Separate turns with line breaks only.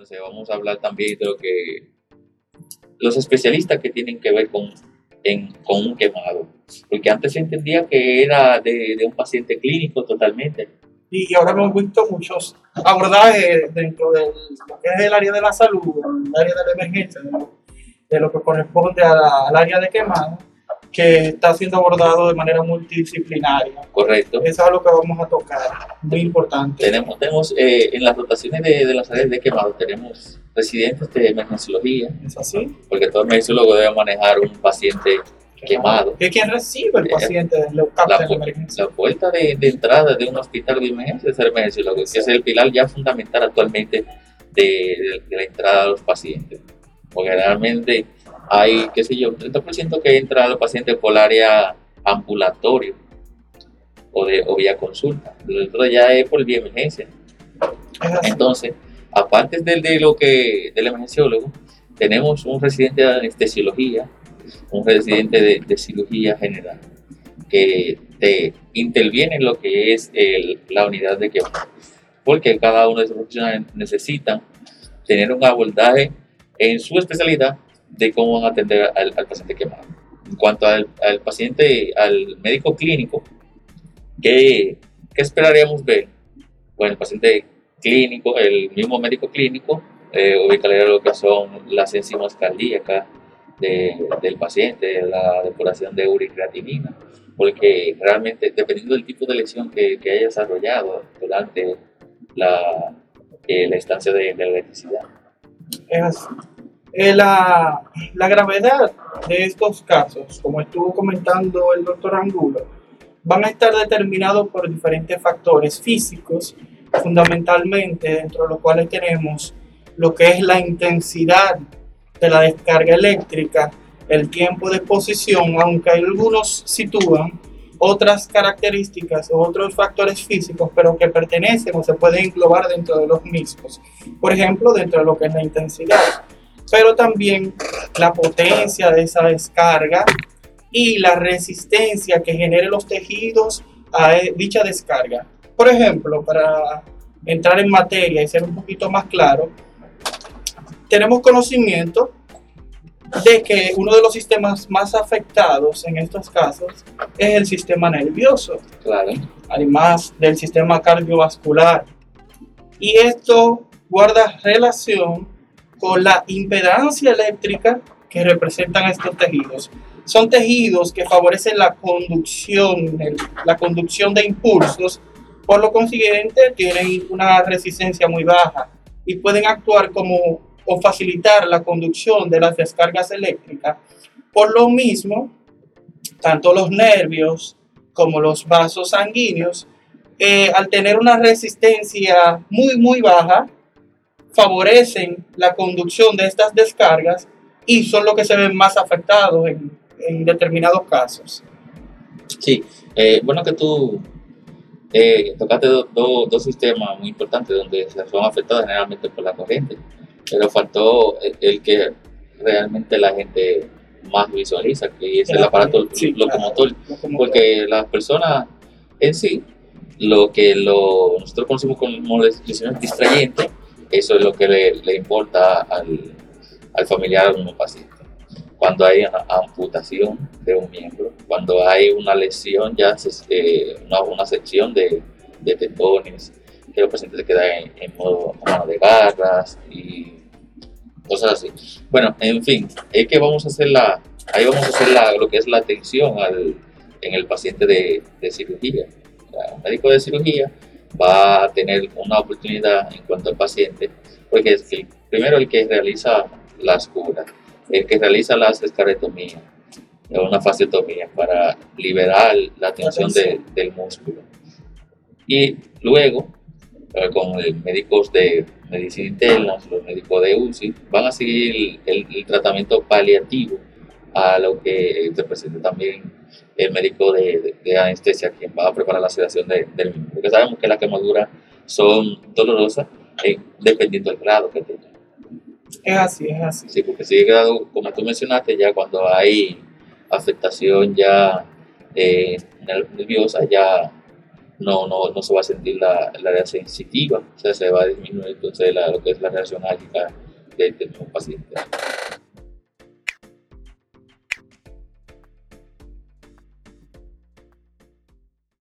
Entonces vamos a hablar también de lo que los especialistas que tienen que ver con, con un quemado. Porque antes se entendía que era de, de un paciente clínico totalmente.
Y ahora hemos visto muchos abordajes dentro lo que es el área de la salud, el área de la emergencia, de lo, que corresponde al área de quemado que está siendo abordado de manera multidisciplinaria.
Correcto.
Eso es lo que vamos a tocar, muy importante.
Tenemos, tenemos eh, en las rotaciones de, de, las áreas de quemado, tenemos residentes de emergenciología.
¿Es así?
Porque todo emergenciólogo debe manejar un paciente quemado.
¿Qué quien recibe el eh, paciente?
la, la, puerta de, de, entrada de un hospital de emergencia es el emergenciólogo, que es el pilar ya fundamental actualmente de, de la entrada de los pacientes. Porque realmente hay, qué sé yo, un 30% que entra al paciente por el área ambulatorio o, de, o vía consulta. Lo otro ya es por vía emergencia. Entonces, aparte de, de lo que del emergenciólogo, tenemos un residente de anestesiología, un residente de, cirugía general, que te interviene en lo que es el, la unidad de quemado. Porque cada uno de esos profesionales necesitan tener un abordaje en su especialidad de cómo van a atender al, paciente quemado. En cuanto al, paciente, al médico clínico, ¿qué, ¿qué, esperaríamos ver? Bueno, el paciente clínico, el mismo médico clínico, eh, ubicaría lo que son las enzimas cardíacas del paciente, la depuración de uricreatinina, porque realmente, dependiendo del tipo de lesión que, que haya desarrollado durante la, eh, la estancia de, de la electricidad.
Es eh, la, la, gravedad de estos casos, como estuvo comentando el doctor Angulo, van a estar determinados por diferentes factores físicos, fundamentalmente dentro de los cuales tenemos lo que es la intensidad de la descarga eléctrica, el tiempo de exposición, aunque algunos sitúan otras características o otros factores físicos, pero que pertenecen o se pueden englobar dentro de los mismos. Por ejemplo, dentro de lo que es la intensidad pero también la potencia de esa descarga y la resistencia que genere los tejidos a e, dicha descarga. Por ejemplo, para entrar en materia y ser un poquito más claro, tenemos conocimiento de que uno de los sistemas más afectados en estos casos es el sistema nervioso,
claro.
además del sistema cardiovascular. Y esto guarda relación con la impedancia eléctrica que representan estos tejidos. Son tejidos que favorecen la conducción, la conducción de impulsos, por lo consiguiente tienen una resistencia muy baja y pueden actuar como o facilitar la conducción de las descargas eléctricas. Por lo mismo, tanto los nervios como los vasos sanguíneos, eh, al tener una resistencia muy, muy baja, favorecen la conducción de estas descargas y son los que se ven más afectados en, en determinados casos.
Sí, eh, bueno que tú eh, tocaste dos sistemas muy importantes donde se son afectados generalmente por la corriente, pero faltó el, que realmente la gente más visualiza, que es el, aparato locomotor, porque las personas en sí, lo que lo, nosotros conocemos como lesiones distrayentes, eso es lo que le, importa al, al familiar de un paciente. Cuando hay amputación de un miembro, cuando hay una lesión, ya se, una, una sección de, de tendones, que el paciente se queda en, modo mano de garras y cosas así. Bueno, en fin, es que vamos a hacer la, ahí vamos a hacer la, lo que es la atención al, en el paciente de, de cirugía. Un médico de cirugía va a tener una oportunidad en cuanto al paciente, porque es el, primero el que realiza las curas, el que realiza las escaretomías, una fasciotomía para liberar la tensión del músculo. Y luego, eh, con los médicos de medicina interna, los médicos de UCI, van a seguir el, el tratamiento paliativo a lo que representa también el médico de, de, anestesia quien va a preparar la sedación de, del mismo. Porque sabemos que las quemaduras son dolorosas eh, dependiendo del grado que tengan.
Es así, es así.
Sí, porque si el grado, como tú mencionaste, ya cuando hay afectación ya eh, nerviosa, ya no, no, no se va a sentir la, la área sensitiva, o sea, se va a disminuir entonces la, lo que es la reacción álgica del, del mismo paciente.